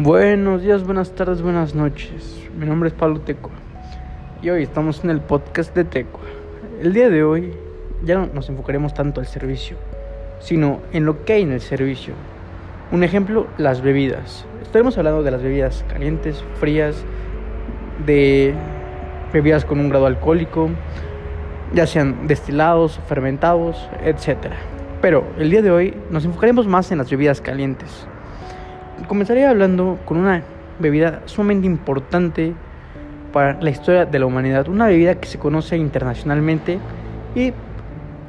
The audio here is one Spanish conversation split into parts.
Buenos días, buenas tardes, buenas noches. Mi nombre es Pablo Teco y hoy estamos en el podcast de Teco. El día de hoy ya no nos enfocaremos tanto al servicio, sino en lo que hay en el servicio. Un ejemplo, las bebidas. Estaremos hablando de las bebidas calientes, frías, de bebidas con un grado alcohólico, ya sean destilados, fermentados, etc. Pero el día de hoy nos enfocaremos más en las bebidas calientes comenzaré hablando con una bebida sumamente importante para la historia de la humanidad, una bebida que se conoce internacionalmente y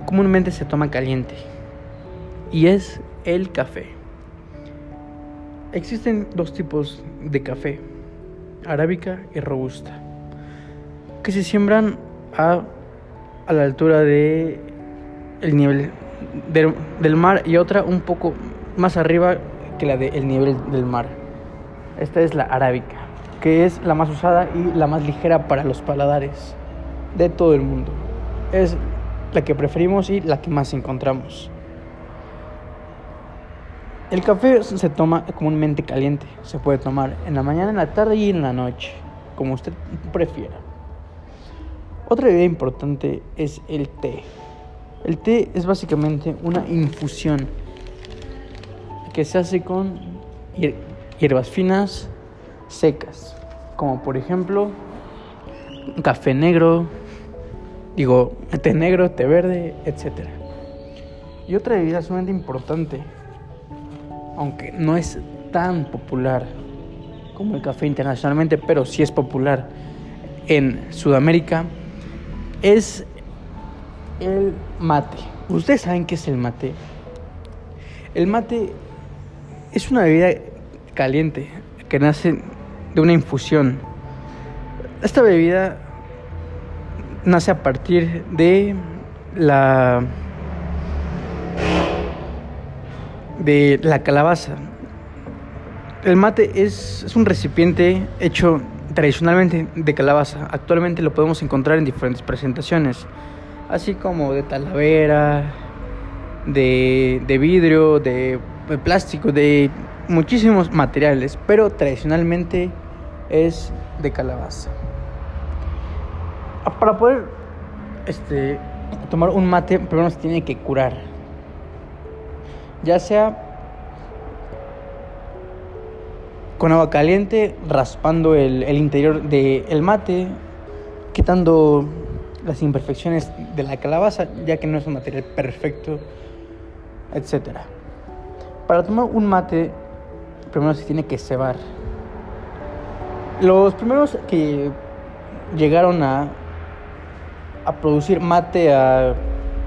comúnmente se toma caliente, y es el café. Existen dos tipos de café, arábica y robusta, que se siembran a, a la altura de el nivel del, del mar y otra un poco más arriba que la del nivel del mar. Esta es la arábica, que es la más usada y la más ligera para los paladares de todo el mundo. Es la que preferimos y la que más encontramos. El café se toma comúnmente caliente. Se puede tomar en la mañana, en la tarde y en la noche, como usted prefiera. Otra idea importante es el té. El té es básicamente una infusión que se hace con hierbas finas secas, como por ejemplo café negro, digo, té negro, té verde, etc. Y otra bebida sumamente importante, aunque no es tan popular como el café internacionalmente, pero sí es popular en Sudamérica, es el mate. ¿Ustedes saben qué es el mate? El mate es una bebida caliente que nace de una infusión. Esta bebida nace a partir de la de la calabaza. El mate es, un recipiente hecho tradicionalmente de calabaza. Actualmente lo podemos encontrar en diferentes presentaciones, así como de talavera, de, de vidrio, de de plástico, de muchísimos materiales, pero tradicionalmente es de calabaza. Ah, para poder este, tomar un mate, primero se tiene que curar. Ya sea con agua caliente, raspando el, interior del mate, quitando las imperfecciones de la calabaza, ya que no es un material perfecto, etcétera. Para tomar un mate, primero se tiene que cebar. Los primeros que llegaron a, a producir mate, a,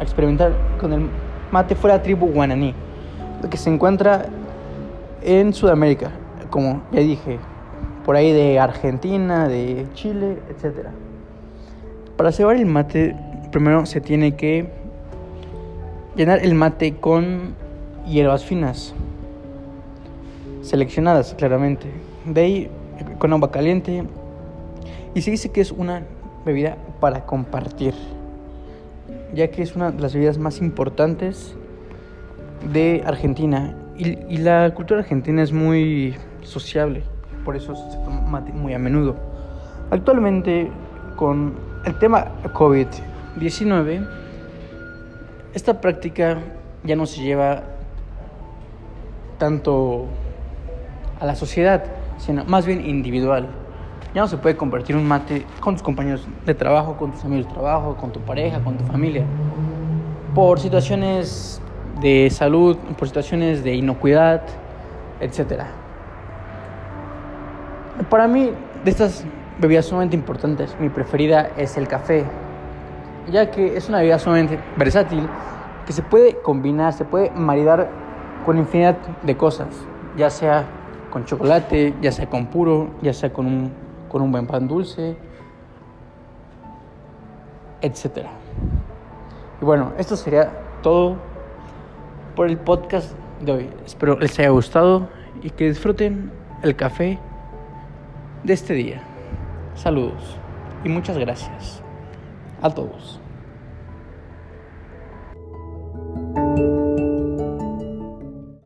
experimentar con el mate, fue la tribu guananí, que se encuentra en Sudamérica, como ya dije, por ahí de Argentina, de Chile, etc. Para cebar el mate, primero se tiene que llenar el mate con hierbas finas, seleccionadas claramente. De ahí con agua caliente. Y se dice que es una bebida para compartir, ya que es una de las bebidas más importantes de Argentina. Y, la cultura argentina es muy sociable, por eso se toma muy a menudo. Actualmente, con el tema COVID-19, esta práctica ya no se lleva tanto a la sociedad, sino más bien individual. Ya no se puede compartir un mate con tus compañeros de trabajo, con tus amigos de trabajo, con tu pareja, con tu familia. Por situaciones de salud, por situaciones de inocuidad, etc. Para mí, de estas bebidas sumamente importantes, mi preferida es el café, ya que es una bebida sumamente versátil que se puede combinar, se puede maridar con infinidad de cosas, ya sea con chocolate, ya sea con puro, ya sea con un, con un buen pan dulce, etc. Y bueno, esto sería todo por el podcast de hoy. Espero les haya gustado y que disfruten el café de este día. Saludos y muchas gracias a todos.